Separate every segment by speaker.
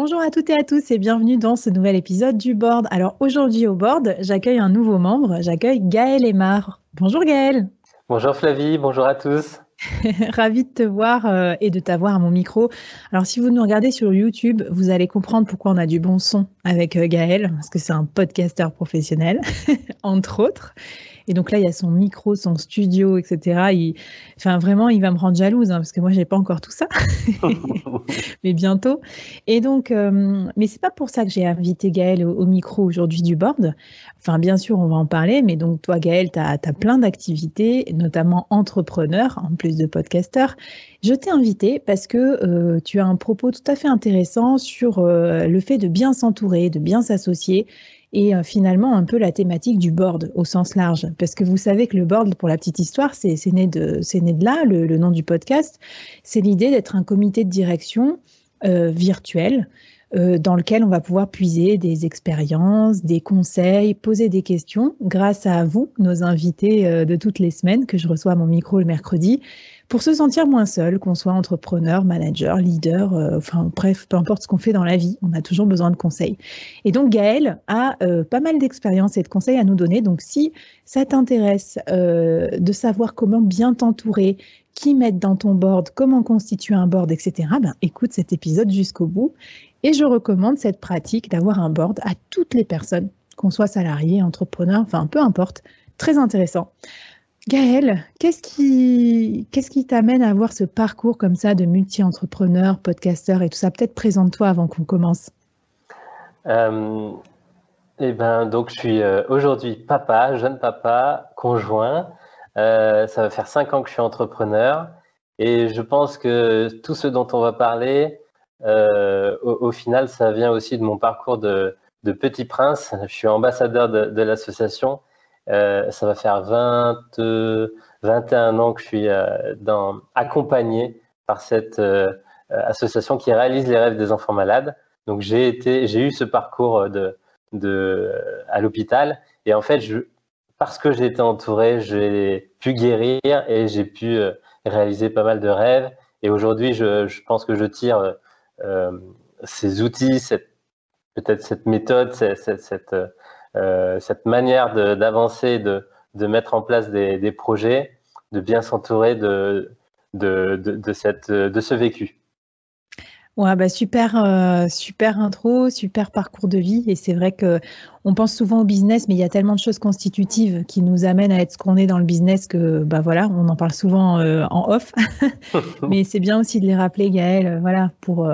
Speaker 1: Bonjour à toutes et à tous et bienvenue dans ce nouvel épisode du board. Alors aujourd'hui au board, j'accueille un nouveau membre, j'accueille Gaël Aymar. Bonjour Gaël.
Speaker 2: Bonjour Flavie, bonjour à tous.
Speaker 1: Ravi de te voir euh, et de t'avoir à mon micro. Alors si vous nous regardez sur YouTube, vous allez comprendre pourquoi on a du bon son avec euh, Gaël, parce que c'est un podcasteur professionnel, entre autres. Et donc là, il y a son micro, son studio, etc. Il, enfin, vraiment, il va me rendre jalouse, hein, parce que moi, j'ai pas encore tout ça, mais bientôt. Et donc, euh, mais c'est pas pour ça que j'ai invité Gaël au, micro aujourd'hui du board. Enfin, bien sûr, on va en parler, mais donc toi, Gaël, tu as, plein d'activités, notamment entrepreneur, en plus de podcasteur. Je t'ai invité parce que euh, tu as un propos tout à fait intéressant sur euh, le fait de bien s'entourer, de bien s'associer et euh, finalement un peu la thématique du board au sens large. Parce que vous savez que le board, pour la petite histoire, c'est né, de, né de là, le, nom du podcast. C'est l'idée d'être un comité de direction euh, virtuel euh, dans lequel on va pouvoir puiser des expériences, des conseils, poser des questions grâce à vous, nos invités de toutes les semaines que je reçois à mon micro le mercredi pour se sentir moins seul, qu'on soit entrepreneur, manager, leader, euh, enfin bref, peu importe ce qu'on fait dans la vie, on a toujours besoin de conseils. Et donc Gaël a euh, pas mal d'expérience et de conseils à nous donner. Donc si ça t'intéresse euh, de savoir comment bien t'entourer, qui mettre dans ton board, comment constituer un board, etc., ben, écoute cet épisode jusqu'au bout. Et je recommande cette pratique d'avoir un board à toutes les personnes, qu'on soit salarié, entrepreneur, enfin peu importe. Très intéressant. Gaël, qu'est-ce qui qui t'amène à avoir ce parcours comme ça de multi-entrepreneur, podcasteur et tout ça? Peut-être présente-toi avant qu'on commence.
Speaker 2: Euh, eh ben, donc je suis euh, aujourd'hui papa, jeune papa, conjoint. Euh, ça va faire cinq ans que je suis entrepreneur et je pense que tout ce dont on va parler, au, final, ça vient aussi de mon parcours de, petit prince. Je suis ambassadeur de l'association euh, ça va faire 20, 21 ans que je suis euh, accompagné par cette euh, association qui réalise les rêves des enfants malades. Donc j'ai eu ce parcours à l'hôpital. Et en fait, parce que j'ai été entouré, j'ai pu guérir et j'ai pu euh, réaliser pas mal de rêves. Et aujourd'hui, je, pense que je tire euh, ces outils, peut-être cette méthode, cette, euh, cette manière d'avancer, de, mettre en place des, projets, de bien s'entourer de ce vécu.
Speaker 1: Ouais, bah super, euh, super intro, super parcours de vie. Et c'est vrai que on pense souvent au business, mais il y a tellement de choses constitutives qui nous amènent à être ce qu'on est dans le business que, bah voilà, on en parle souvent euh, en off. mais c'est bien aussi de les rappeler, Gaël, euh, voilà, pour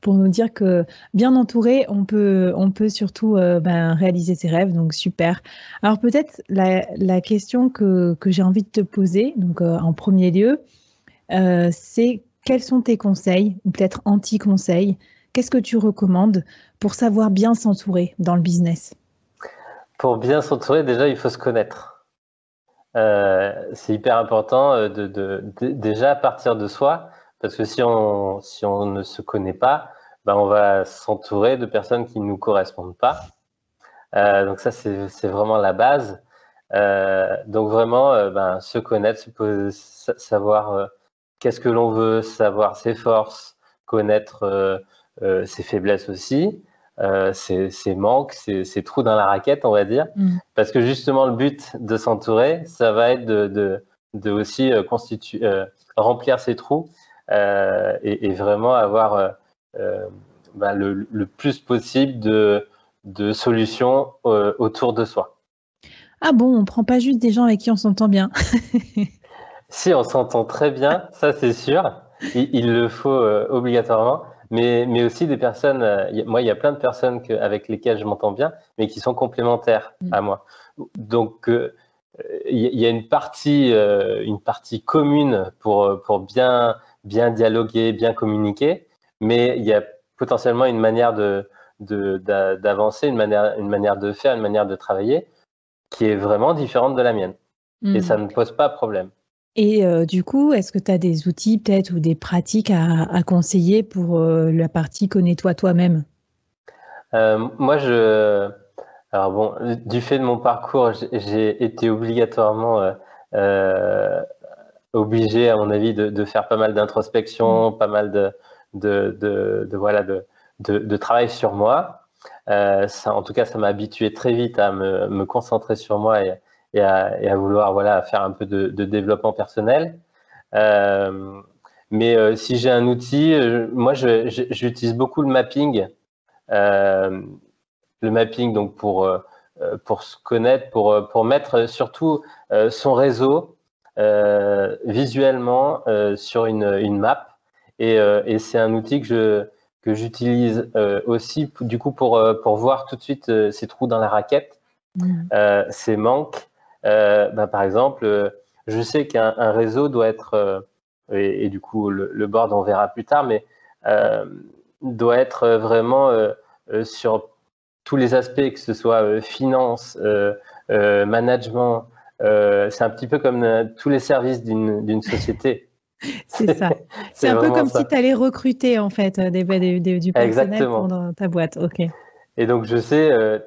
Speaker 1: pour nous dire que bien entouré, on peut on peut surtout ben, réaliser ses rêves. Donc super. Alors peut-être la, la question que que j'ai envie de te poser, donc en premier lieu, c'est quels sont tes conseils, ou peut-être anti-conseils Qu'est-ce que tu recommandes pour savoir bien s'entourer dans le business?
Speaker 2: Pour bien s'entourer, déjà, il faut se connaître. Euh, c'est hyper important euh, de, déjà partir de soi, parce que si on, si on ne se connaît pas, ben on va s'entourer de personnes qui ne nous correspondent pas. Euh, donc ça, c'est vraiment la base. donc vraiment, ben, se connaître, savoir qu'est-ce que l'on veut, savoir? Ses forces, connaître euh, euh, ses faiblesses aussi, euh, ses, manques, ses, trous dans la raquette, on va dire. Mm. Parce que justement, le but de s'entourer, ça va être de, de, aussi constituer, remplir ses trous et, vraiment avoir bah, le, le, plus possible de, de solutions autour de soi.
Speaker 1: Ah bon, on prend pas juste des gens avec qui on s'entend bien.
Speaker 2: Si, on s'entend très bien, ça c'est sûr. Il, le faut euh, obligatoirement. Mais, mais aussi des personnes, euh, moi il y a plein de personnes que, avec lesquelles je m'entends bien, mais qui sont complémentaires mm. à moi. Donc euh, il y, a une partie, une partie commune pour, pour bien, bien dialoguer, bien communiquer, mais il y a potentiellement une manière de, d'avancer, une manière, une manière de faire, une manière de travailler qui est vraiment différente de la mienne. Et mm. ça ne pose pas problème.
Speaker 1: Et euh, du coup, est-ce que tu as des outils peut-être ou des pratiques à, conseiller pour euh, la partie connais-toi toi-même?
Speaker 2: Euh, Moi, je. Alors bon, du fait de mon parcours, j'ai été obligatoirement obligé, à mon avis, de, faire pas mal d'introspection, mmh. pas mal de, de, voilà, de, travail sur moi. ça, en tout cas, ça m'a habitué très vite à me, me concentrer sur moi et, et à, vouloir voilà, faire un peu de, développement personnel. Euh, mais euh, si j'ai un outil, euh, moi j'utilise beaucoup le mapping. le mapping donc pour, pour se connaître, pour, pour mettre surtout son réseau visuellement sur une, une map. Et, et c'est un outil que je, que j'utilise aussi du coup pour, pour voir tout de suite ces trous dans la raquette, mmh. ces manques, bah, par exemple, euh, je sais qu'un réseau doit être, euh, et, du coup le, board on verra plus tard, mais doit être vraiment sur tous les aspects, que ce soit finance, management. c'est un petit peu comme tous les services d'une société.
Speaker 1: C'est ça. C'est un peu comme si tu allais recruter en fait des, du personnel pour ta boîte. Ok.
Speaker 2: Et donc, je sais, euh,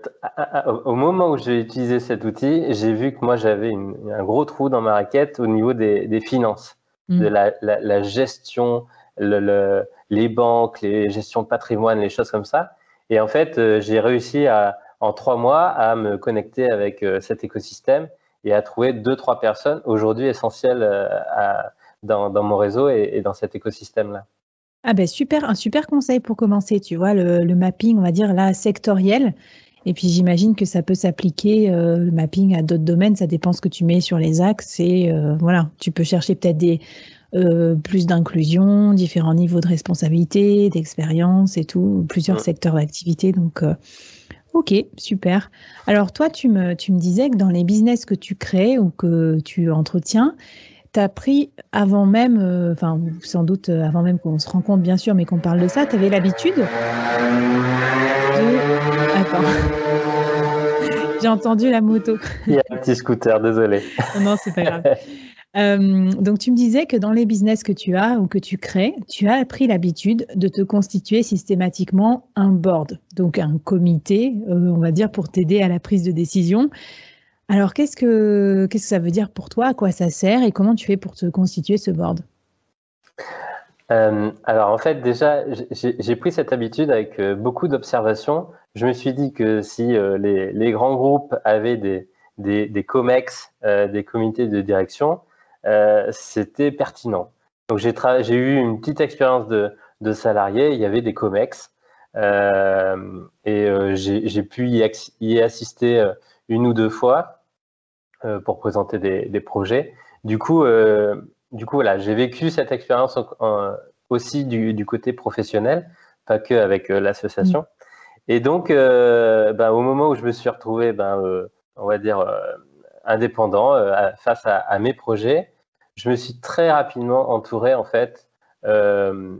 Speaker 2: au moment où j'ai utilisé cet outil, j'ai vu que moi, j'avais un gros trou dans ma raquette au niveau des, finances, mm. de la, gestion, les banques, les gestions de patrimoine, les choses comme ça. Et en fait, euh, j'ai réussi à, en trois mois à me connecter avec euh, cet écosystème et à trouver deux, trois personnes aujourd'hui essentielles dans, mon réseau et dans cet écosystème-là.
Speaker 1: Ah ben super, un super conseil pour commencer, tu vois, le, mapping, on va dire là, sectoriel. Et puis j'imagine que ça peut s'appliquer, euh, le mapping à d'autres domaines, ça dépend ce que tu mets sur les axes. Et euh, voilà, tu peux chercher peut-être des euh, plus d'inclusion, différents niveaux de responsabilité, d'expérience et tout, plusieurs secteurs d'activité. Donc, ok, super. Alors toi, tu me, tu me disais que dans les business que tu crées ou que tu entretiens, tu as pris avant même, euh, sans doute euh, avant même qu'on se rencontre bien sûr, mais qu'on parle de ça, tu avais l'habitude de... Attends. J'ai entendu la moto.
Speaker 2: Il y a un petit scooter, désolé.
Speaker 1: non, c'est pas grave. Euh, donc, tu me disais que dans les business que tu as ou que tu crées, tu as pris l'habitude de te constituer systématiquement un board, donc un comité, euh, on va dire, pour t'aider à la prise de décision. Alors, qu'est-ce que, qu'est-ce que ça veut dire pour toi? À quoi ça sert? Et comment tu fais pour te constituer ce board?
Speaker 2: Euh, alors en fait déjà j'ai pris cette habitude avec beaucoup d'observations. Je me suis dit que si les, les, grands groupes avaient des, des, COMEX, des comités de direction, euh, c'était pertinent. Donc j'ai eu une petite expérience de, de, salarié, il y avait des COMEX. Euh, et euh, j'ai pu y, assister une ou deux fois pour présenter des, projets. Du coup, du coup voilà, j'ai vécu cette expérience aussi du, côté professionnel, pas que avec l'association. Et donc, ben, au moment où je me suis retrouvé, ben, on va dire, indépendant face à, mes projets, je me suis très rapidement entouré en fait euh,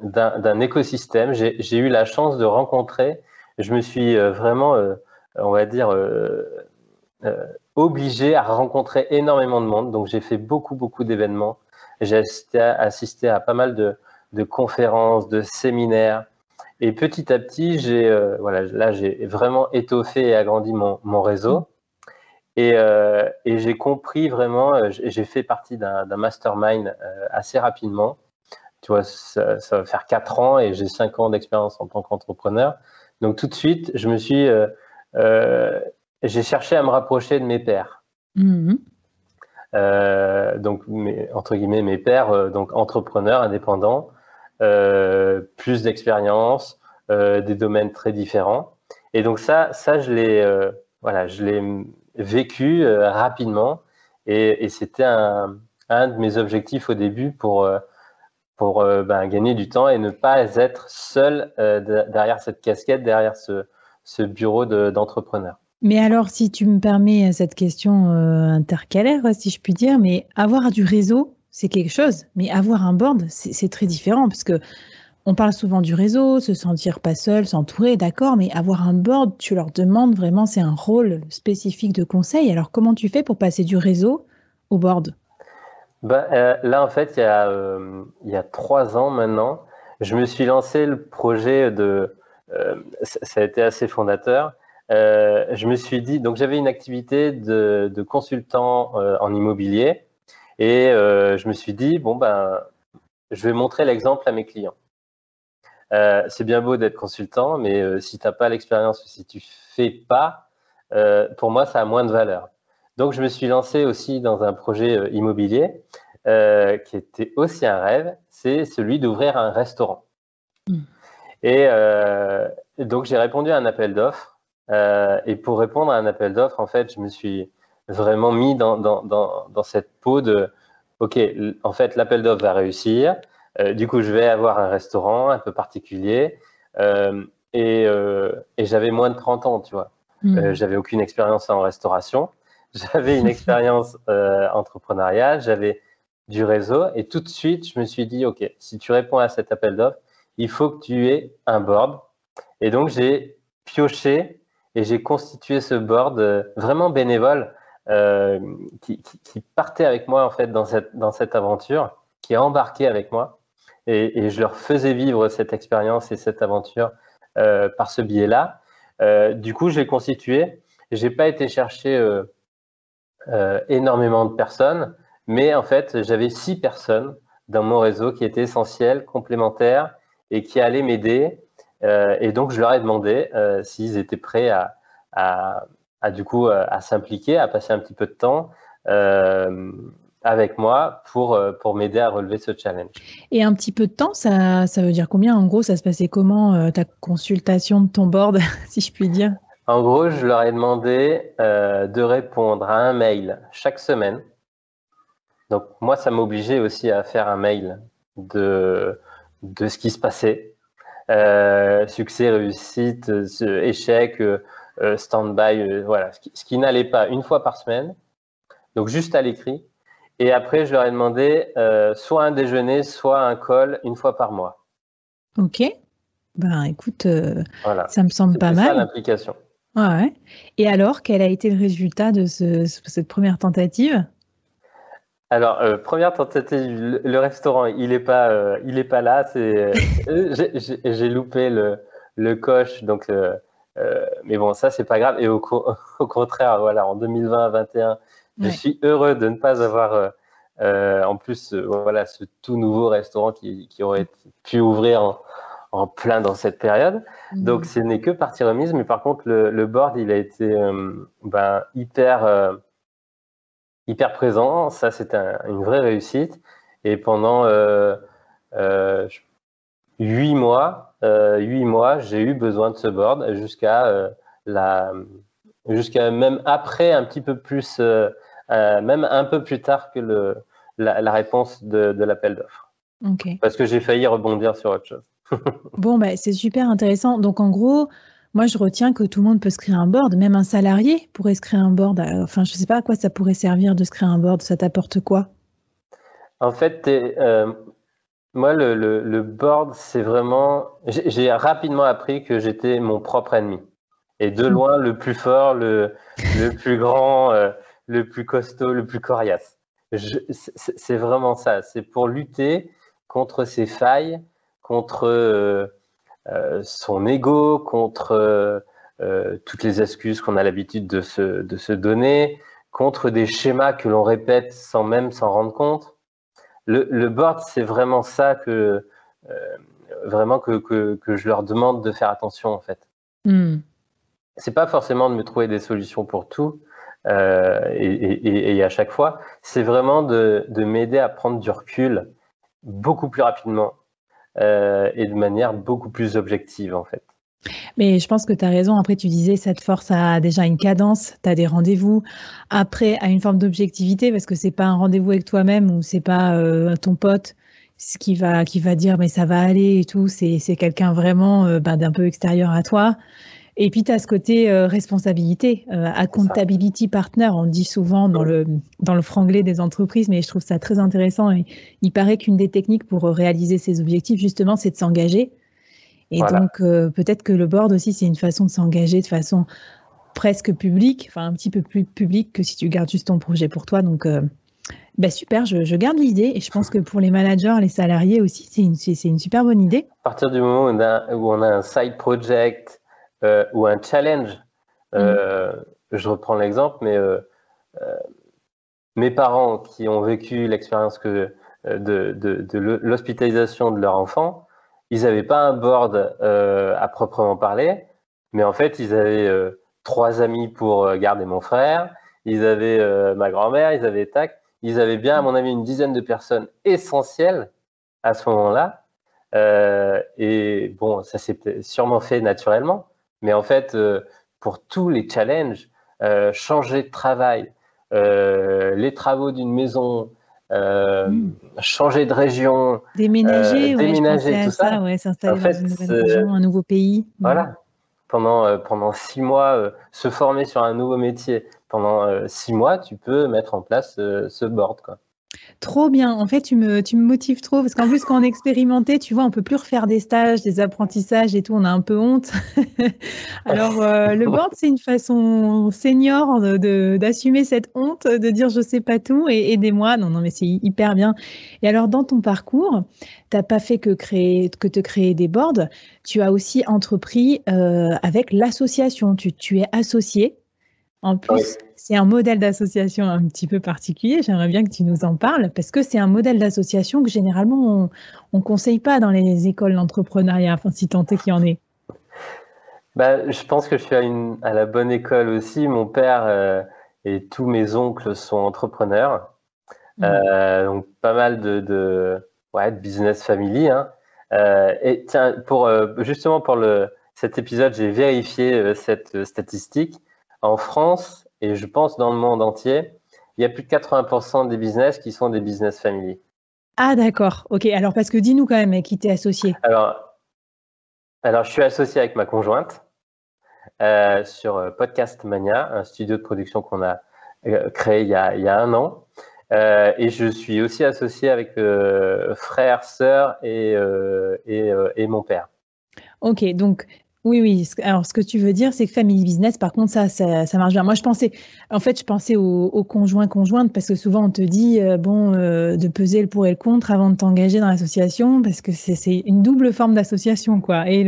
Speaker 2: d'un écosystème. J'ai eu la chance de rencontrer. Je me suis euh, vraiment, euh, on va dire, obligé à rencontrer énormément de monde. Donc j'ai fait beaucoup beaucoup d'événements. J'ai assisté, à pas mal de, conférences, de séminaires. Et petit à petit, j'ai voilà, là j'ai vraiment étoffé et agrandi mon, mon réseau. Euh, et, j'ai compris vraiment, euh, j'ai fait partie d'un mastermind euh, assez rapidement. Tu vois, ça, va faire quatre ans et j'ai cinq ans d'expérience en tant qu'entrepreneur. Donc tout de suite, je me suis, j'ai cherché à me rapprocher de mes pairs. Mmh donc entre guillemets mes pairs, donc entrepreneurs, indépendants, plus d'expérience, des domaines très différents. Et donc ça, ça je l'ai, voilà, je l'ai vécu euh, rapidement. Et, c'était un, un, de mes objectifs au début pour, euh, pour euh, ben, gagner du temps et ne pas être seul derrière cette casquette, derrière ce, ce bureau d'entrepreneur.
Speaker 1: Mais alors, si tu me permets cette question intercalaire, si je puis dire, mais avoir du réseau, c'est quelque chose, mais avoir un board, c'est très différent parce que on parle souvent du réseau, se sentir pas seul, s'entourer, d'accord, mais avoir un board, tu leur demandes vraiment, c'est un rôle spécifique de conseil. Alors comment tu fais pour passer du réseau au board?
Speaker 2: Bah, euh, Là, en fait, il y, a, euh, il y, a, trois ans maintenant, je me suis lancé le projet de... Euh, ça a été assez fondateur. Je me suis dit, donc j'avais une activité de, de consultant en immobilier et je me suis dit, bon, ben, je vais montrer l'exemple à mes clients. Euh, c'est bien beau d'être consultant, mais euh, si tu n'as pas l'expérience ou si tu fais pas, euh, pour moi, ça a moins de valeur. Donc, je me suis lancé aussi dans un projet immobilier qui était aussi un rêve, c'est celui d'ouvrir un restaurant. Hmm. Et donc, j'ai répondu à un appel d'offres. Et pour répondre à un appel d'offres, en fait, je me suis vraiment mis dans, dans, dans, dans cette peau de, OK, en fait, l'appel d'offres va réussir. Euh, du coup, je vais avoir un restaurant un peu particulier. Euh, euh, et, j'avais moins de 30 ans, tu vois. Hmm. j'avais aucune expérience en restauration. J'avais une expérience entrepreneuriale. J'avais du réseau. Et tout de suite, je me suis dit, OK, si tu réponds à cet appel d'offres, il faut que tu aies un board. Et donc, j'ai pioché et j'ai constitué ce board vraiment bénévole qui, partait avec moi, en fait, dans cette, dans cette aventure, qui est embarqué avec moi et, je leur faisais vivre cette expérience et cette aventure euh, par ce biais-là. Euh, du coup, j'ai constitué. J'ai pas été chercher euh, énormément de personnes, mais en fait, j'avais six personnes dans mon réseau qui étaient essentielles, complémentaires et qui allaient m'aider. Et donc, je leur ai demandé s'ils étaient prêts à, à, à du coup à s'impliquer, à passer un petit peu de temps avec moi pour, euh, pour m'aider à relever ce challenge.
Speaker 1: Et un petit peu de temps, ça, ça veut dire combien? En gros, ça se passait comment euh, ta consultation de ton board, si je puis dire?
Speaker 2: En gros, je leur ai demandé euh, de répondre à un mail chaque semaine. Donc moi, ça m'obligeait aussi à faire un mail de, de ce qui se passait. Succès, réussite, échec, stand-by, voilà, ce qui, ce qui n'allait pas une fois par semaine. Donc juste à l'écrit. Et après, je leur ai demandé euh, soit un déjeuner, soit un call une fois par mois.
Speaker 1: Ok. Ben écoute, euh, ça me semble pas mal. C'est
Speaker 2: l'implication.
Speaker 1: Ouais. Et alors, quel a été le résultat de cette première tentative?
Speaker 2: Alors, première tentative, le, restaurant, il n'est pas, il est pas là. C'est, j'ai loupé le, le coche, donc euh, mais bon, ça, c'est pas grave. Et au, au contraire, voilà, en 2020-2021, je suis heureux de ne pas avoir, euh, euh, en plus, voilà, ce tout nouveau restaurant qui, qui aurait pu ouvrir en, en, plein dans cette période. Mmh. Donc, ce n'est que partie remise. Mais par contre, le, le board, il a été ben, hyper, hyper présent. Ça, c'était une vraie réussite. Et pendant huit mois, euh, huit mois, j'ai eu besoin de ce board jusqu'à euh, la, jusqu'à même après un petit peu plus, euh, même un peu plus tard que le, la, réponse de, de l'appel d'offres. Parce que j'ai failli rebondir sur autre chose.
Speaker 1: bon, bah, c'est super intéressant. Donc, en gros, moi, je retiens que tout le monde peut se créer un board, même un salarié pourrait se créer un board. Enfin, je ne sais pas à quoi ça pourrait servir de se créer un board. Ça t'apporte quoi?
Speaker 2: En fait, moi, le, board, c'est vraiment. J'ai rapidement appris que j'étais mon propre ennemi. Et de loin, le plus fort, le, le plus grand, euh, le plus costaud, le plus coriace. C'est vraiment ça. C'est pour lutter contre ses failles, contre euh, euh, son ego, contre toutes les excuses qu'on a l'habitude de se, de se donner, contre des schémas que l'on répète sans même s'en rendre compte le, board, c'est vraiment ça que, euh, vraiment que, que, je leur demande de faire attention en fait. Hmm. C'est pas forcément de me trouver des solutions pour tout euh, et, et, à chaque fois, c'est vraiment de, de m'aider à prendre du recul beaucoup plus rapidement euh, et de manière beaucoup plus objective en fait.
Speaker 1: Mais je pense que tu as raison. Après, tu disais, cette force a déjà une cadence, tu as des rendez-vous. Après, à une forme d'objectivité, parce que c'est pas un rendez-vous avec toi-même ou c'est pas euh, ton pote qui va, qui va dire, mais ça va aller et tout. C'est quelqu'un vraiment euh, ben, d'un peu extérieur à toi. Et puis, tu as ce côté euh, responsabilité, accountability partner, on dit souvent dans le, dans le franglais des entreprises, mais je trouve ça très intéressant. Et il paraît qu'une des techniques pour réaliser ces objectifs, justement, c'est de s'engager. Et donc, euh, peut-être que le board aussi, c'est une façon de s'engager de façon presque publique, enfin un petit peu plus publique que si tu gardes juste ton projet pour toi. Donc, euh, bah, super, je, garde l'idée et je pense que pour les managers, les salariés aussi, c'est une, une, super bonne idée.
Speaker 2: À partir du moment où on a, où on a un side project euh, ou un challenge, mmh. je reprends l'exemple, mais mes parents qui ont vécu l'expérience de, de, de l'hospitalisation de leur enfant, ils n'avaient pas un board euh, à proprement parler, mais en fait, ils avaient euh, trois amis pour euh, garder mon frère, ils avaient ma grand-mère, ils avaient TAC, ils avaient bien, à mon avis, une dizaine de personnes essentielles à ce moment-là. et bon, ça s'est sûrement fait naturellement, mais en fait, pour tous les challenges, changer de travail, les travaux d'une maison, euh, hmm. changer de région,
Speaker 1: déménager, euh, déménager tout ça, ouais, s'installer dans une nouvelle région, un nouveau pays.
Speaker 2: Voilà. Pendant, euh, pendant six mois, se former sur un nouveau métier. Pendant six mois, tu peux mettre en place ce board. Quoi.
Speaker 1: Trop bien. En fait, tu me, tu me motives trop parce qu'en plus, quand on est expérimenté, tu vois, on peut plus refaire des stages, des apprentissages et tout. On a un peu honte. Alors, euh, le board, c'est une façon senior de, d'assumer cette honte, de dire je sais pas tout et aidez-moi. Non, non, mais c'est hyper bien. Et alors, dans ton parcours, tu n'as pas fait que créer, que te créer des boards. Tu as aussi entrepris euh, avec l'association. Tu, tu es associé en plus, c'est un modèle d'association un petit peu particulier. J'aimerais bien que tu nous en parles parce que c'est un modèle d'association que généralement on ne conseille pas dans les écoles d'entrepreneuriat, enfin, si tant est qu'il y en ait.
Speaker 2: Bah, je pense que je suis à, une, à la bonne école aussi. Mon père euh, et tous mes oncles sont entrepreneurs. Mmh. Euh, donc, pas mal de, de, ouais, de business family. Hein. Euh, et tiens, pour, justement pour le, cet épisode, j'ai vérifié cette statistique en France, et je pense dans le monde entier, il y a plus de 80% des business qui sont des business family.
Speaker 1: Ah d'accord, ok. Alors parce que dis-nous quand même qui t'es associé?
Speaker 2: Alors, alors je suis associé avec ma conjointe euh, sur euh, Podcast Mania, un studio de production qu'on a euh, créé il y a, il y a un an. et je suis aussi associé avec frère, sœur et, et, et, mon père.
Speaker 1: Ok, donc Oui, oui. Alors, ce que tu veux dire, c'est que family business, par contre, ça, ça, marche bien. Moi, je pensais, en fait, je pensais aux, conjoints, conjointes, parce que souvent, on te dit, euh, bon, euh, de peser le pour et le contre avant de t'engager dans l'association, parce que c'est une double forme d'association, quoi, et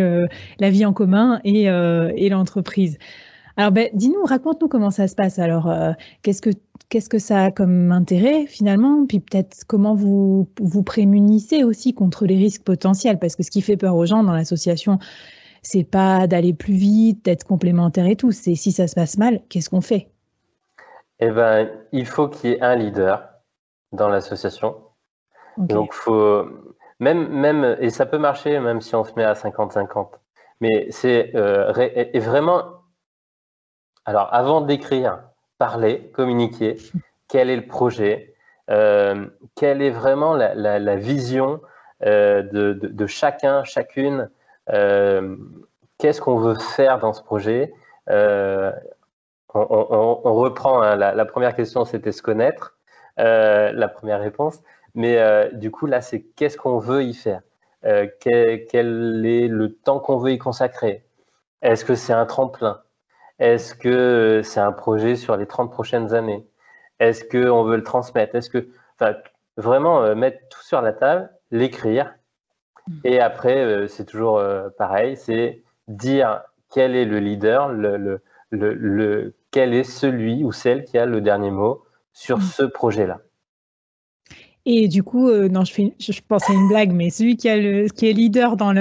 Speaker 1: la vie en commun et, euh, et l'entreprise. Alors, ben, dis-nous, raconte-nous comment ça se passe. Alors, qu'est-ce que qu'est-ce que ça a comme intérêt finalement? Puis peut-être comment vous vous prémunissez aussi contre les risques potentiels, parce que ce qui fait peur aux gens dans l'association, c'est pas d'aller plus vite, d'être complémentaire et tout. C'est si ça se passe mal, qu'est-ce qu'on fait?
Speaker 2: Eh ben, il faut qu'il y ait un leader dans l'association. Donc, faut même, même, et ça peut marcher même si on se met à 50-50. Mais c'est euh, vraiment. Alors, avant d'écrire, parler, communiquer. Quel est le projet euh, Quelle est vraiment la, vision euh, de, chacun, chacune qu'est-ce qu'on veut faire dans ce projet euh, on, reprend, hein, la, première question, c'était se connaître, euh, la première réponse. Mais du coup, là, c'est qu'est-ce qu'on veut y faire quel, quel, est le temps qu'on veut y consacrer Est-ce que c'est un tremplin Est-ce que c'est un projet sur les 30 prochaines années Est-ce qu'on veut le transmettre Est-ce que, vraiment mettre tout sur la table, l'écrire, et après, euh, c'est toujours euh, pareil, c'est dire quel est le leader, le, le, quel est celui ou celle qui a le dernier mot sur mm. ce projet-là.
Speaker 1: Et du coup, euh, non, je, fais, je, pense à une blague, mais celui qui, a le, qui est leader dans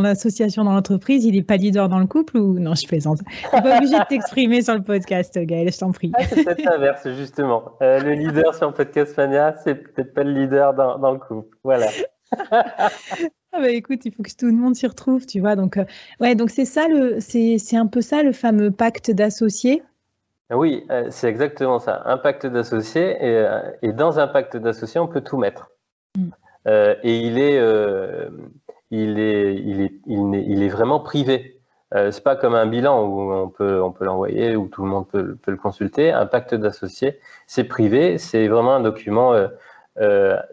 Speaker 1: l'association, dans l'entreprise, il n'est pas leader dans le couple ou non, je plaisante. Tu n'es pas obligé de t'exprimer sur le podcast, Gaël, je t'en prie.
Speaker 2: Ah, c'est peut-être l'inverse, justement. le leader sur le podcast Fania, c'est peut-être pas le leader dans, dans le couple. Voilà.
Speaker 1: Ah bah écoute, il faut que tout le monde s'y retrouve, tu vois. Donc, euh, ouais, donc c'est ça le, c'est, un peu ça le fameux pacte d'associés.
Speaker 2: Oui, euh, c'est exactement ça. Un pacte d'associés et, euh, et, dans un pacte d'associés, on peut tout mettre. Mm. et il est, il est, il est, il est, vraiment privé. c'est pas comme un bilan où on peut, on peut l'envoyer, où tout le monde peut, peut le consulter. Un pacte d'associés, c'est privé, c'est vraiment un document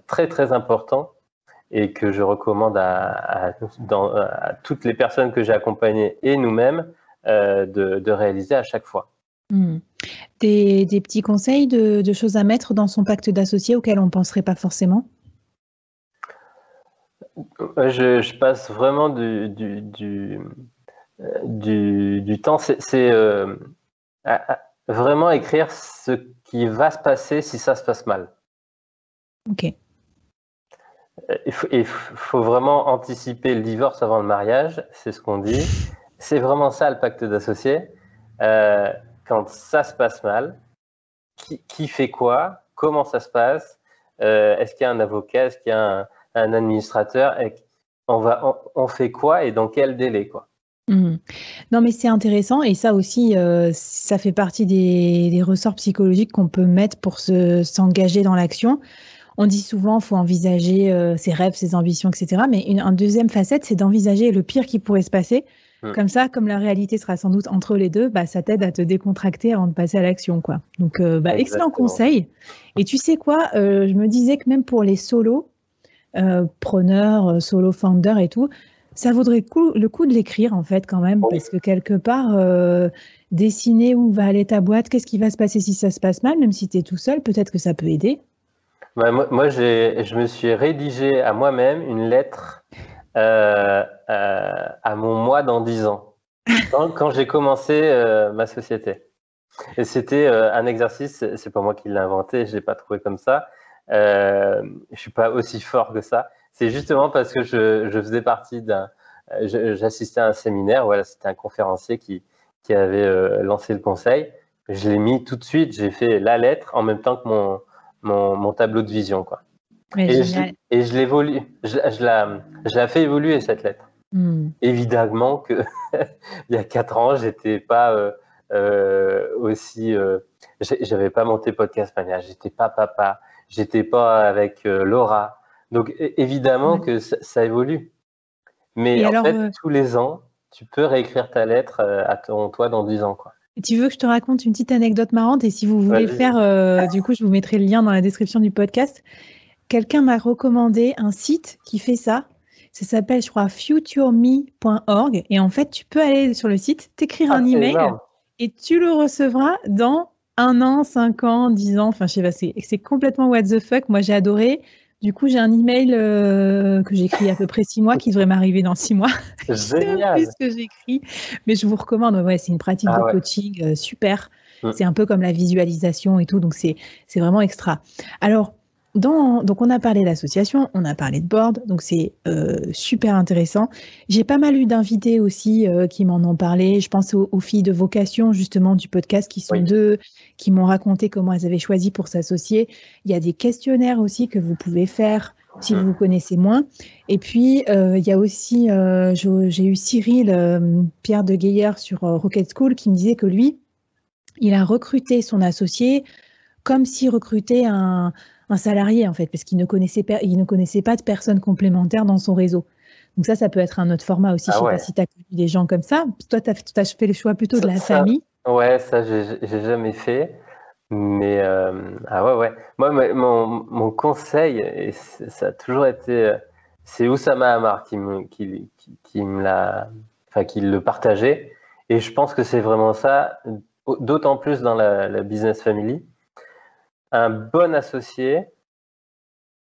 Speaker 2: très très important et que je recommande à, toutes les personnes que j'ai accompagnées et nous-mêmes euh, de, réaliser à chaque fois.
Speaker 1: Hmm. Des, petits conseils de, choses à mettre dans son pacte d'associés auxquels on ne penserait pas forcément?
Speaker 2: Euh, je, passe vraiment du, du, du, temps. C'est vraiment écrire ce qui va se passer si ça se passe mal.
Speaker 1: Ok
Speaker 2: il faut, vraiment anticiper le divorce avant le mariage, c'est ce qu'on dit. C'est vraiment ça le pacte d'associés. Euh, quand ça se passe mal, qui, fait quoi? Comment ça se passe? Euh, Est-ce qu'il y a un avocat? Est-ce qu'il y a un, administrateur? On, va, on, fait quoi et dans quel délai quoi?
Speaker 1: Mmh. Non, mais c'est intéressant et ça aussi, euh, ça fait partie des, des ressorts psychologiques qu'on peut mettre pour s'engager dans l'action on dit souvent qu'il faut envisager euh, ses rêves, ses ambitions, etc. Mais une, deuxième facette, c'est d'envisager le pire qui pourrait se passer. Mmh. Comme ça, comme la réalité sera sans doute entre les deux, bah, ça t'aide à te décontracter avant de passer à l'action. quoi. Donc, euh, bah, excellent conseil. Et tu sais quoi, euh, je me disais que même pour les solos, preneurs, solo founders et tout, ça vaudrait le coup de l'écrire en fait quand même, parce que quelque part, dessiner où va aller ta boîte, qu'est-ce qui va se passer si ça se passe mal, même si tu es tout seul, peut-être que ça peut aider
Speaker 2: moi, je me suis rédigé à moi-même une lettre euh, euh, à mon moi dans 10 ans, quand, j'ai commencé euh, ma société. Et c'était un exercice, c'est pas moi qui l'ai inventé, je l'ai pas trouvé comme ça. je suis pas aussi fort que ça. C'est justement parce que je, faisais partie d'un, j'assistais à un séminaire. C'était un conférencier qui, qui avait lancé le conseil. Je l'ai mis tout de suite. J'ai fait la lettre en même temps que mon mon, tableau de vision. Quoi. et, je, et je l'évolue, je, je, la, je la fais évoluer cette lettre. Hmm. Évidemment que il y a quatre ans, j'étais pas euh, euh, aussi, euh, j'avais pas monté podcast mania, j'étais pas papa, j'étais pas avec Laura. Donc évidemment que ça, évolue. Mais en fait, tous les ans, tu peux réécrire ta lettre à ton toi dans dix ans, quoi.
Speaker 1: Tu veux que je te raconte une petite anecdote marrante? Et si vous voulez faire, euh, du coup, je vous mettrai le lien dans la description du podcast. Quelqu'un m'a recommandé un site qui fait ça. Ça s'appelle, je crois, futureme.org. Et en fait, tu peux aller sur le site, t'écrire
Speaker 2: Ah,
Speaker 1: un
Speaker 2: c'est
Speaker 1: email
Speaker 2: énorme.
Speaker 1: et tu le recevras dans un an, cinq ans, dix ans. Enfin, je sais pas, c'est c'est complètement what the fuck. Moi, j'ai adoré. Du coup, j'ai un email euh, que j'écris à peu près six mois qui devrait m'arriver dans six mois. Je sais même
Speaker 2: Génial.
Speaker 1: plus ce que j'écris, mais je vous recommande. Ouais, c'est une pratique
Speaker 2: Ah
Speaker 1: de
Speaker 2: ouais.
Speaker 1: coaching euh, super.
Speaker 2: Mm.
Speaker 1: C'est un peu comme la visualisation et tout, donc c'est c'est vraiment extra. Alors, dans, donc on a parlé d'association, on a parlé de board, donc c'est euh, super intéressant. J'ai pas mal eu d'invités aussi euh, qui m'en ont parlé. Je pense aux, aux filles de vocation justement du podcast qui sont
Speaker 2: Oui.
Speaker 1: deux, qui m'ont raconté comment elles avaient choisi pour s'associer. Il y a des questionnaires aussi que vous pouvez faire si
Speaker 2: Mm.
Speaker 1: vous connaissez moins. Et puis, euh, il y a aussi, euh, j'ai eu Cyril euh, Pierre de Gaillard sur euh, Rocket School qui me disait que lui, il a recruté son associé comme s'il recrutait un, un salarié, en fait, parce qu'il ne, connaissait il ne connaissait pas de personnes complémentaires dans son réseau. Donc ça, ça peut être un autre format aussi.
Speaker 2: Ah
Speaker 1: je ne sais
Speaker 2: ouais.
Speaker 1: pas si tu as connu des gens comme ça. Toi, tu as, fait le choix plutôt de la
Speaker 2: ça-
Speaker 1: famille.
Speaker 2: Ouais, ça, j'ai jamais fait. Mais euh, ah ouais, ouais. Moi, mon, mon conseil, et ça a toujours été, euh, c'est Oussama Hamar qui me, qui, qui, qui me l'a, enfin, qui le partageait. Et je pense que c'est vraiment ça, d'autant plus dans la, la business family. Un bon associé,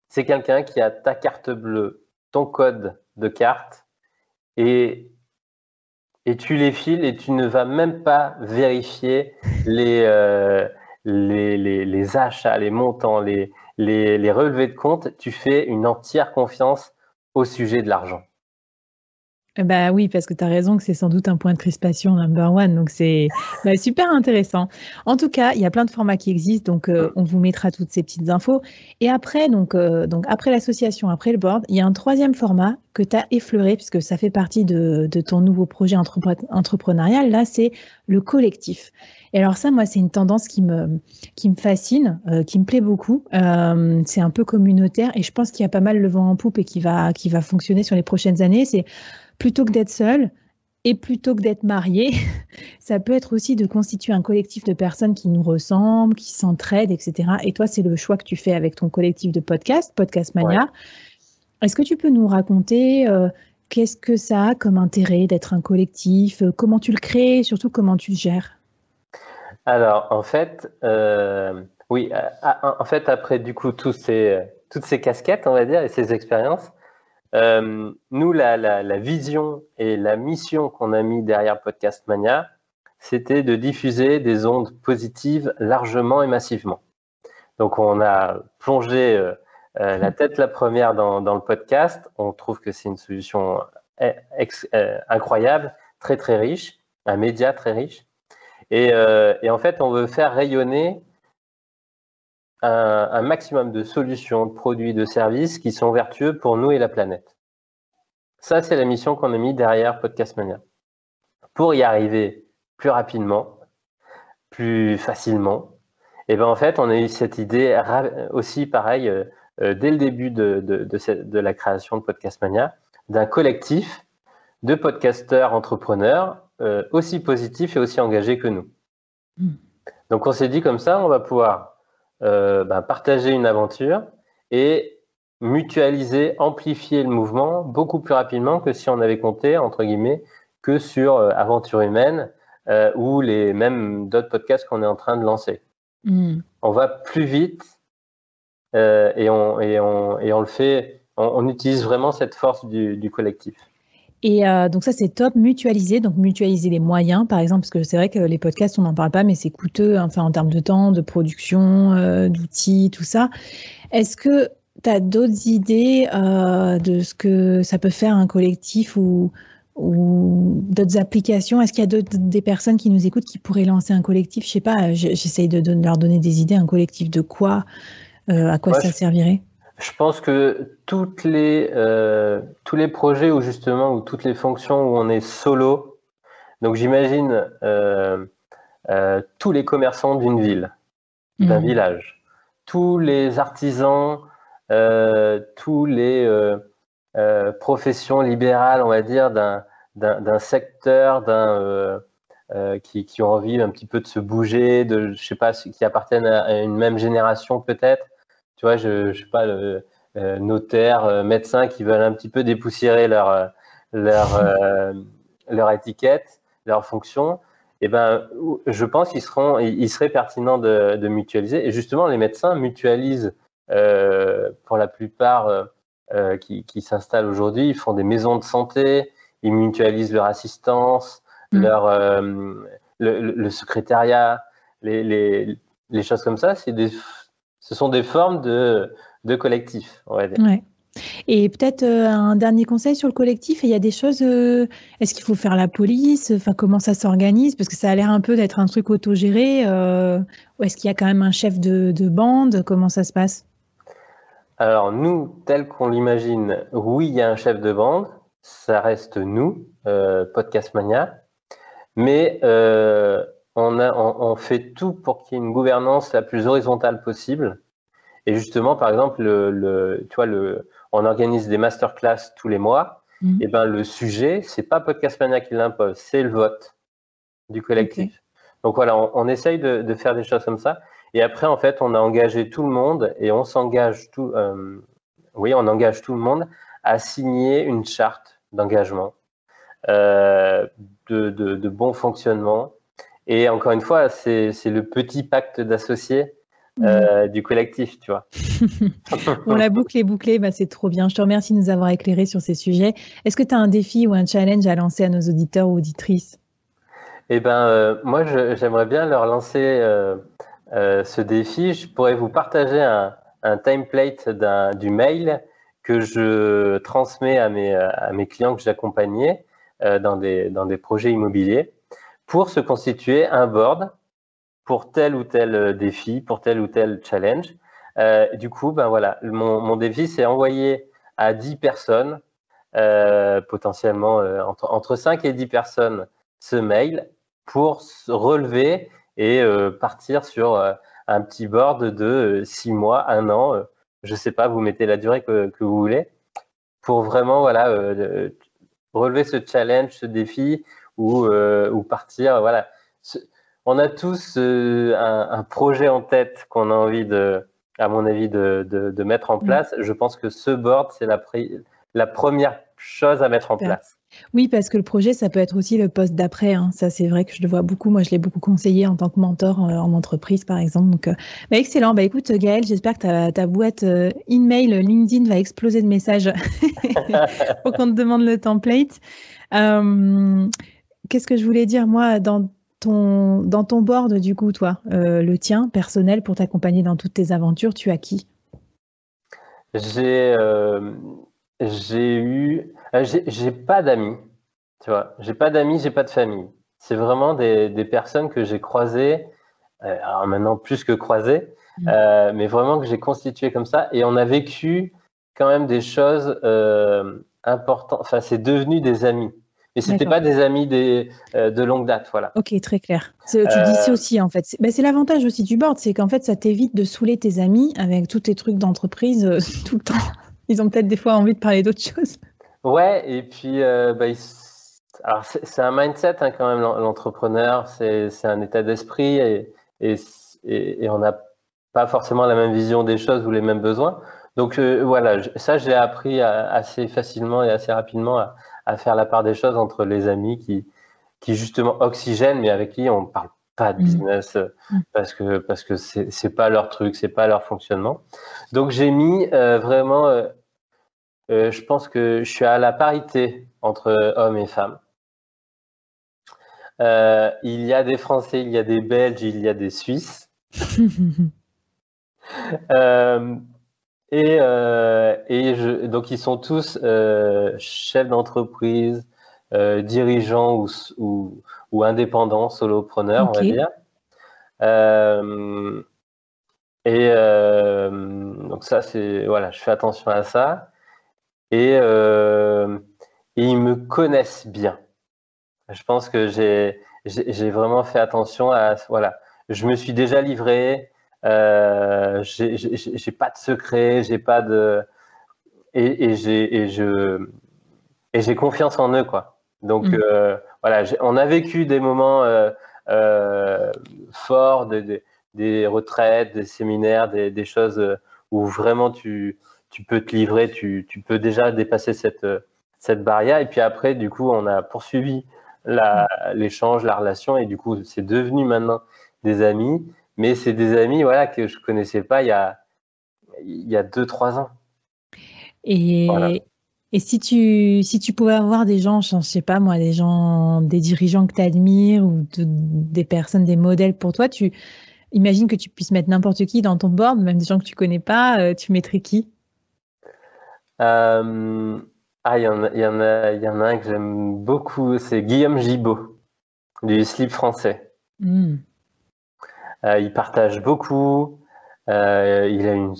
Speaker 2: c'est quelqu'un qui a ta carte bleue, ton code de carte, et, tu les files et tu ne vas même pas vérifier les, euh, les achats, les montants, les, les, les relevés de compte. Tu fais une entière confiance au sujet de l'argent.
Speaker 1: Bah oui, parce que tu as raison que c'est sans doute un point de crispation number one. Donc c'est bah, super intéressant. En tout cas, il y a plein de formats qui existent. Donc euh, on vous mettra toutes ces petites infos. Et après, donc, euh, donc après l'association, après le board, il y a un troisième format que tu as effleuré, puisque ça fait partie de, de ton nouveau projet entrepre- entrepreneurial. Là, c'est le collectif. Et alors ça, moi, c'est une tendance qui me, qui me fascine, euh, qui me plaît beaucoup. Euh, c'est un peu communautaire et je pense qu'il y a pas mal le vent en poupe et qui va, qui va fonctionner sur les prochaines années. C'est plutôt que d'être seul et plutôt que d'être marié, ça peut être aussi de constituer un collectif de personnes qui nous ressemblent, qui s'entraident, etc. Et toi, c'est le choix que tu fais avec ton collectif de podcast, Podcast Mania.
Speaker 2: Ouais.
Speaker 1: Est-ce que tu peux nous raconter euh, qu'est-ce que ça a comme intérêt d'être un collectif, euh, comment tu le crées et surtout comment tu le gères?
Speaker 2: Alors, en fait, euh, oui, ah, en fait, après du coup tous ces, toutes ces casquettes, on va dire, et ces expériences, euh, nous, la, la, la vision et la mission qu'on a mis derrière Podcast Mania, c'était de diffuser des ondes positives largement et massivement. Donc, on a plongé euh, euh, la tête la première dans, dans le podcast. On trouve que c'est une solution ex, euh, incroyable, très très riche, un média très riche. Et, et, en fait, on veut faire rayonner un, un, maximum de solutions, de produits, de services qui sont vertueux pour nous et la planète. Ça, c'est la mission qu'on a mis derrière Podcast Mania. Pour y arriver plus rapidement, plus facilement, et ben en fait, on a eu cette idée aussi, pareil, euh, dès le début de, de, de, cette, de, la création de Podcast Mania, d'un collectif de podcasteurs entrepreneurs euh, aussi positifs et aussi engagés que nous. Mmh. Donc on s'est dit comme ça, on va pouvoir euh, ben, partager une aventure et mutualiser, amplifier le mouvement beaucoup plus rapidement que si on avait compté, entre guillemets, que sur euh, Aventure Humaine euh, ou les mêmes d'autres podcasts qu'on est en train de lancer. Mmh. On va plus vite et on, et, on, et on le fait, on, on utilise vraiment cette force du, du collectif.
Speaker 1: Et euh, donc ça, c'est top, mutualiser, donc mutualiser les moyens, par exemple, parce que c'est vrai que les podcasts, on n'en parle pas, mais c'est coûteux, enfin, en termes de temps, de production, euh, d'outils, tout ça. Est-ce que tu as d'autres idées euh, de ce que ça peut faire un collectif ou, ou d'autres applications? Est-ce qu'il y a des personnes qui nous écoutent qui pourraient lancer un collectif? Je sais pas, j'essaye de, de, leur donner des idées, un collectif de quoi À quoi
Speaker 2: ouais,
Speaker 1: ça
Speaker 2: je...
Speaker 1: servirait?
Speaker 2: Je pense que toutes les, euh, tous les projets où justement, ou toutes les fonctions où on est solo, donc j'imagine euh, euh, tous les commerçants d'une ville, d'un mmh. village, tous les artisans, tous les professions libérales, on va dire, d'un secteur, d'un euh, qui, qui, ont envie un petit peu de se bouger, de, je sais pas, qui appartiennent à une même génération peut-être tu vois, je, je sais pas, le, notaires, médecins qui veulent un petit peu dépoussiérer leur, leur, leur étiquette, leur fonction, eh ben, je pense qu'il seront, il serait pertinent de, de, mutualiser. Et justement, les médecins mutualisent pour la plupart qui, qui s'installent aujourd'hui. Ils font des maisons de santé, ils mutualisent leur assistance, mm. leur, le, secrétariat, les, les, les, choses comme ça. C'est des, ce sont des formes de, de collectif, on va dire.
Speaker 1: Ouais. Et peut-être euh, un dernier conseil sur le collectif. Il y a des choses. Euh, est-ce qu'il faut faire la police Enfin, comment ça s'organise Parce que ça a l'air un peu d'être un truc autogéré. Euh, ou est-ce qu'il y a quand même un chef de, de bande Comment ça se passe?
Speaker 2: Alors nous, tel qu'on l'imagine, oui, il y a un chef de bande. Ça reste nous, Podcast Mania. Mais on, a, on, fait tout pour qu'il y ait une gouvernance la plus horizontale possible. Et justement, par exemple, le, tu vois, le, on organise des masterclass tous les mois. Mhm. Et ben le sujet, c'est pas Podcast Mania qui l'impose, c'est le vote du collectif. Donc voilà, on, essaye de, faire des choses comme ça. Et après, en fait, on a engagé tout le monde et on s'engage tout, euh, oui, on engage tout le monde à signer une charte d'engagement euh, de, de, bon fonctionnement. Et encore une fois, c'est le petit pacte d'associés mmh. euh, du collectif, tu vois.
Speaker 1: On la boucle est bouclée, bah, c'est trop bien. Je te remercie de nous avoir éclairé sur ces sujets. Est-ce que tu as un défi ou un challenge à lancer à nos auditeurs ou auditrices?
Speaker 2: Eh ben, euh, moi, j'aimerais bien leur lancer ce défi. Je pourrais vous partager un, un template du mail que je transmets à mes, à mes clients que j'accompagnais. Euh, dans, des, dans des projets immobiliers pour se constituer un board pour tel ou tel euh, défi, pour tel ou tel challenge. Euh, du coup, ben voilà, mon, défi, c'est envoyer à 10 personnes, euh, potentiellement entre, entre 5 et 10 personnes, ce mail pour relever et partir sur un petit board de 6 mois, 1 an, je sais pas, vous mettez la durée que, que vous voulez, pour vraiment voilà, relever ce challenge, ce défi ou, euh, ou partir. Voilà. On a tous euh, un, projet en tête qu'on a envie de, à mon avis, de, de, mettre en mm. place. Je pense que ce board, c'est la, la première chose à mettre en place.
Speaker 1: Oui, parce que le projet, ça peut être aussi le poste d'après. Hein. Ça, c'est vrai que je le vois beaucoup. Moi, je l'ai beaucoup conseillé en tant que mentor euh, en entreprise, par exemple. Donc, euh, bah, excellent. Bah, écoute, Gaël, j'espère que ta, ta boîte euh, email LinkedIn va exploser de messages pour qu'on te demande le template. Qu'est-ce que je voulais dire, moi, dans ton, dans ton board, du coup, toi, le tien, personnel, pour t'accompagner dans toutes tes aventures, tu as qui?
Speaker 2: J'ai j'ai eu, euh, j'ai pas d'amis, tu vois. J'ai pas d'amis, j'ai pas de famille. C'est vraiment des, des, personnes que j'ai croisées, euh, alors maintenant plus que croisées, mmh. euh, mais vraiment que j'ai constituées comme ça. Et on a vécu quand même des choses euh, importantes. Enfin, c'est devenu des amis. Mais c'était pas des amis des, euh, de longue date, voilà.
Speaker 1: Ok, très clair. Tu dis ça aussi en fait. Ben, c'est l'avantage aussi du board, c'est qu'en fait ça t'évite de saouler tes amis avec tous tes trucs d'entreprise tout le temps ils ont peut-être des fois envie de parler d'autres choses.
Speaker 2: Ouais, et puis euh, alors c'est un mindset hein, quand même l'entrepreneur, c'est un état d'esprit et, et, et, on n'a pas forcément la même vision des choses ou les mêmes besoins. Donc euh, voilà, ça j'ai appris assez facilement et assez rapidement à, à, faire la part des choses entre les amis qui, qui justement oxygènent, mais avec qui on parle pas de mmh. business euh, mmh. parce que parce que c'est pas leur truc, c'est pas leur fonctionnement. Donc j'ai mis euh, vraiment, euh, je pense que je suis à la parité entre hommes et femmes. il y a des Français, il y a des Belges, il y a des Suisses. et et je, donc ils sont tous chefs d'entreprise, dirigeants ou, ou ou indépendant, solopreneur, on va dire. Euh, et euh, donc ça, c'est voilà, je fais attention à ça. Et, euh, ils me connaissent bien. Je pense que j'ai j'ai vraiment fait attention à voilà. Je me suis déjà livré. Euh, j'ai pas de secret, j'ai pas de et, et j'ai et je et j'ai confiance en eux quoi. Donc mm. euh, voilà, on a vécu des moments euh, euh, forts, des retraites, des séminaires, des, choses où vraiment tu, tu peux te livrer, tu, tu peux déjà dépasser cette, cette barrière. Et puis après, du coup, on a poursuivi l'échange, la, relation, et du coup, c'est devenu maintenant des amis. Mais c'est des amis voilà, que je connaissais pas il y a, il y a deux, trois ans.
Speaker 1: Et, et si tu, si tu pouvais avoir des gens, je sais pas moi, des gens, des dirigeants que tu admires ou des personnes, des modèles pour toi, tu imagines que tu puisses mettre n'importe qui dans ton board, même des gens que tu connais pas, euh, tu mettrais qui?
Speaker 2: Euh, Ah, il y, en a, y, en a, y en a un que j'aime beaucoup, c'est Guillaume Gibaud, du slip français. Hmm. Euh, il partage beaucoup, il a une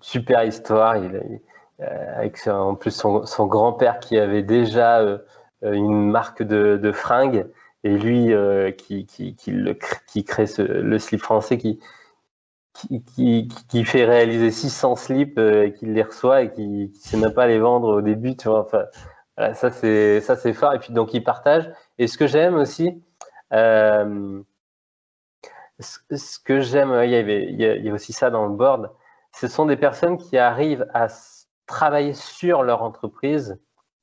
Speaker 2: super histoire, euh, en plus son, grand-père qui avait déjà euh, une marque de, de, fringues et lui euh, qui, crée le slip français qui, fait réaliser 600 slips et qui les reçoit et qui ne sait même pas les vendre au début, tu vois. Ça c'est fort. Et puis donc il partage. Et ce que j'aime aussi, euh, ce, que j'aime, il y avait il y, a, aussi ça dans le board. Ce sont des personnes qui arrivent à travailler sur leur entreprise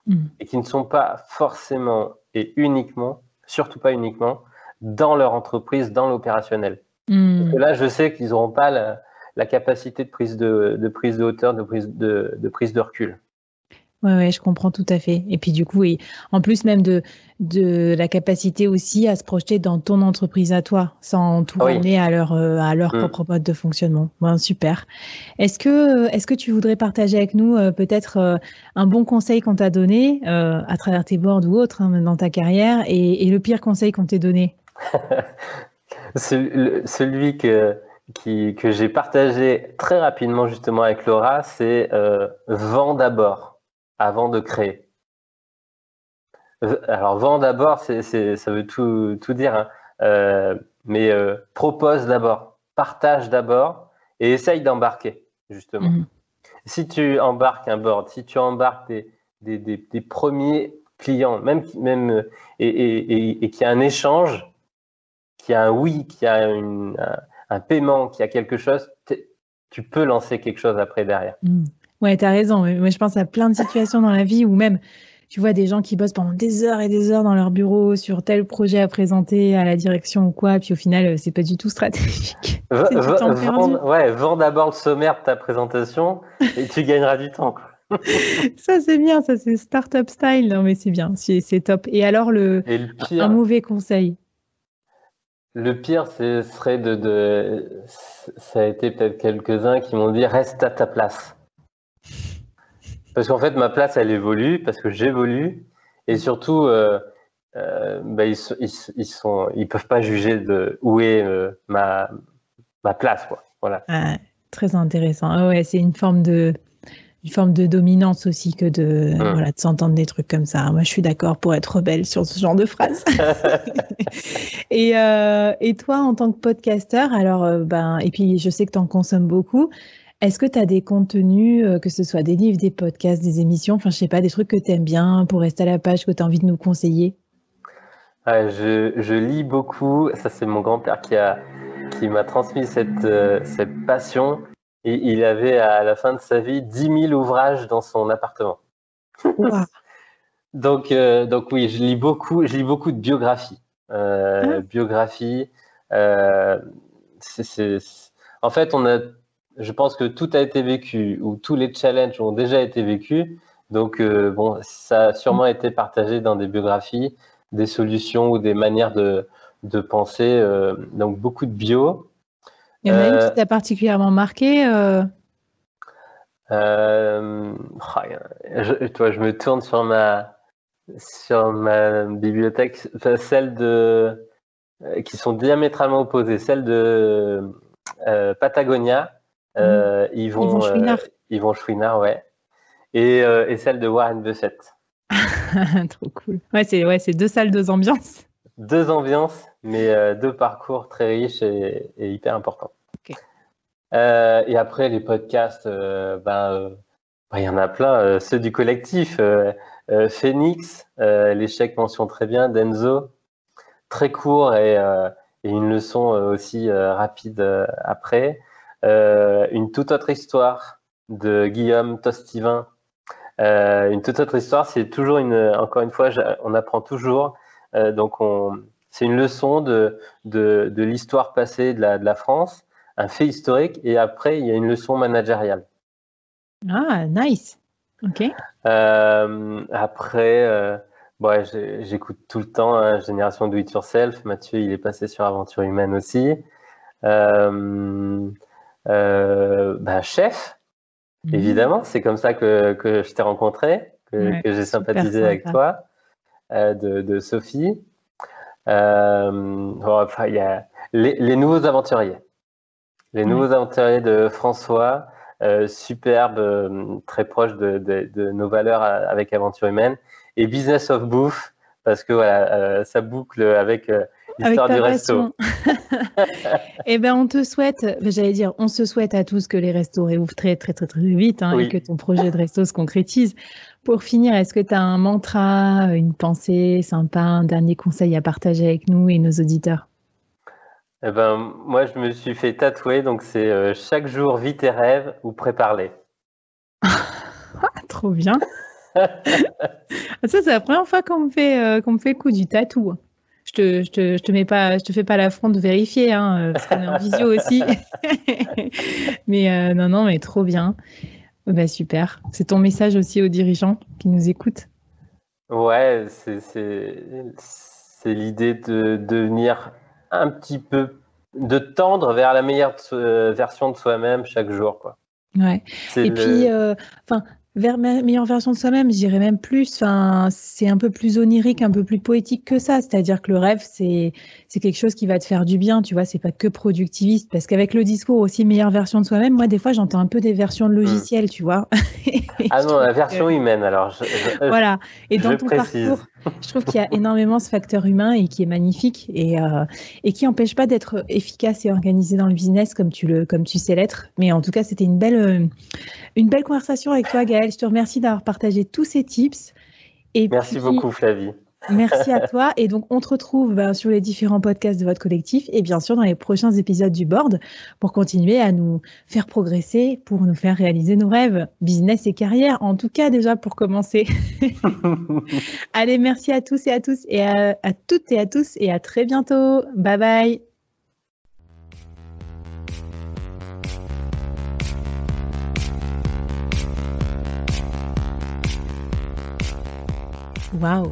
Speaker 2: hmm. et qui ne sont pas forcément et uniquement, surtout pas uniquement, dans leur entreprise, dans l'opérationnel. Hmm. là, je sais qu'ils n'auront pas la, capacité de prise de, de, prise de hauteur, de prise de, de prise de recul.
Speaker 1: Ouais, ouais, je comprends tout à fait. Et puis du coup, et en plus même de, de la capacité aussi à se projeter dans ton entreprise à toi, sans tout ramener à leur, euh, à leur mm. propre mode de fonctionnement. Bon, super. Est-ce que, est-ce que tu voudrais partager avec nous euh, peut-être euh, un bon conseil qu'on t'a donné à travers tes boards ou autres hein, dans ta carrière et, et, le pire conseil qu'on t'ait donné?
Speaker 2: Celui que, qui, que j'ai partagé très rapidement justement avec Laura, c'est vend d'abord avant de créer. Alors, vend d'abord, c'est, ça veut tout, tout dire, hein. euh, mais euh, propose d'abord, partage d'abord et essaye d'embarquer, justement. Mhm. Si tu embarques un board, si tu embarques des, des, des, premiers clients, même, même et, et, et, qu'il y a un échange, qu'il y a un oui, qu'il y a un, un, paiement, qu'il y a quelque chose, tu peux lancer quelque chose après derrière.
Speaker 1: Mhm. Ouais, tu as raison. Moi, je pense à plein de situations dans la vie où même, tu vois, des gens qui bossent pendant des heures et des heures dans leur bureau sur tel projet à présenter à la direction ou quoi, puis au final, euh, c'est pas du tout stratégique.
Speaker 2: ouais, vends d'abord le sommaire de ta présentation et tu gagneras du temps.
Speaker 1: ça, c'est bien, ça, c'est startup style. Non, mais c'est bien, c'est top. Et alors, le, un mauvais conseil?
Speaker 2: Le pire, ce serait de, de. Ça a été peut-être quelques-uns qui m'ont dit reste à ta place. Parce qu'en fait, ma place, elle évolue, parce que j'évolue, et surtout, euh, euh, bah, ils, ils, sont, ils peuvent pas juger de où est euh, ma, ma place, quoi. Voilà.
Speaker 1: Ah, très intéressant. Ah ouais, c'est une forme de une forme de dominance aussi que de hum. voilà de s'entendre des trucs comme ça. Moi, je suis d'accord pour être rebelle sur ce genre de phrase. et, et toi, en tant que podcasteur, alors ben et puis je sais que tu en consommes beaucoup. Est-ce que tu as des contenus, euh, que ce soit des livres, des podcasts, des émissions, enfin je sais pas, des trucs que tu aimes bien pour rester à la page, que tu as envie de nous conseiller?
Speaker 2: Je, lis beaucoup, ça c'est mon grand-père qui a qui m'a transmis cette, euh, cette passion et il avait à la fin de sa vie 10 000 ouvrages dans son appartement. donc, euh, donc oui, je lis beaucoup, je lis beaucoup de biographies. Ah. Biographies. c'est, en fait, on a je pense que tout a été vécu ou tous les challenges ont déjà été vécus. Donc, euh, bon, ça a sûrement été partagé dans des biographies, des solutions ou des manières de, de penser. Euh, donc, beaucoup de bio.
Speaker 1: Il y en a une qui euh, t'a particulièrement marqué
Speaker 2: oh, je, toi, je me tourne sur ma, sur ma bibliothèque, celle de, qui sont diamétralement opposées. Celle de Patagonia euh, Yvon, Yvon Chouinard. Euh, Yvon Chouinard, ouais. Et, euh, et, celle de Warren Buffett.
Speaker 1: Trop cool. Ouais, c'est ouais, deux salles, deux ambiances.
Speaker 2: Deux ambiances, mais deux parcours très riches et, hyper importants. et après, les podcasts, ben, ben, il y en a plein. ceux du collectif, Phoenix, l'échec mention très bien, Denzo, très court et, et une leçon aussi rapide après. Euh, une toute autre histoire de Guillaume Tostivin. une toute autre histoire, c'est toujours une, encore une fois, on apprend toujours. donc, c'est une leçon de, de, l'histoire passée de la, de la France, un fait historique, et après, il y a une leçon managériale.
Speaker 1: Ah, nice. Ok.
Speaker 2: après, Ouais, j'écoute tout le temps hein, Génération Do It Yourself. Mathieu, il est passé sur Aventure Humaine aussi. Euh, euh, bah, chef, mhm. évidemment, c'est comme ça que, que je t'ai rencontré, que, j'ai sympathisé avec toi, euh, de, de, Sophie. enfin, il y a les, les, nouveaux aventuriers. Les nouveaux aventuriers de François, superbe, très proche de, de, de, nos valeurs avec Aventure Humaine et Business of Bouffe, parce que voilà, euh, ça boucle avec euh, l'histoire du resto.
Speaker 1: eh bien, on te souhaite, j'allais dire, on se souhaite à tous que les restos réouvrent très, très, très, très vite hein, et que ton projet de resto se concrétise. Pour finir, est-ce que tu as un mantra, une pensée sympa, un dernier conseil à partager avec nous et nos auditeurs?
Speaker 2: Eh ben, moi, je me suis fait tatouer, donc c'est euh, chaque jour vis tes rêves ou prépare-les.
Speaker 1: Trop bien. Ça, c'est la première fois qu'on me fait, euh, qu'on me fait le coup du tatou. Je te, je te, je te mets pas, je te fais pas l'affront de vérifier, hein, euh, parce qu'on est en visio aussi. mais euh, non, non, mais trop bien. Bah, super. C'est ton message aussi aux dirigeants qui nous écoutent.
Speaker 2: Ouais, c'est l'idée de devenir un petit peu, de tendre vers la meilleure version de soi-même chaque jour, quoi.
Speaker 1: Ouais. Et puis, enfin, vers meilleure version de soi-même, j'irais même plus. Enfin, c'est un peu plus onirique, un peu plus poétique que ça. C'est-à-dire que le rêve, c'est c'est quelque chose qui va te faire du bien. Tu vois, c'est pas que productiviste. Parce qu'avec le discours aussi meilleure version de soi-même, moi des fois j'entends un peu des versions de logiciels, tu vois.
Speaker 2: ah non, la version humaine. Alors.
Speaker 1: voilà. Et dans ton parcours, je trouve qu'il y a énormément ce facteur humain et qui est magnifique et euh, et qui empêche pas d'être efficace et organisé dans le business comme tu le comme tu sais l'être. Mais en tout cas, c'était une belle euh, une belle conversation avec toi, Gaël. Je te remercie d'avoir partagé tous ces tips.
Speaker 2: Et merci beaucoup, Flavie.
Speaker 1: Merci à toi. Et donc, on te retrouve ben, sur les différents podcasts de votre collectif et bien sûr dans les prochains épisodes du board pour continuer à nous faire progresser, pour nous faire réaliser nos rêves, business et carrière, en tout cas déjà pour commencer. Allez, merci à tous et à tous et à toutes et à tous et à très bientôt. Bye bye. Waouh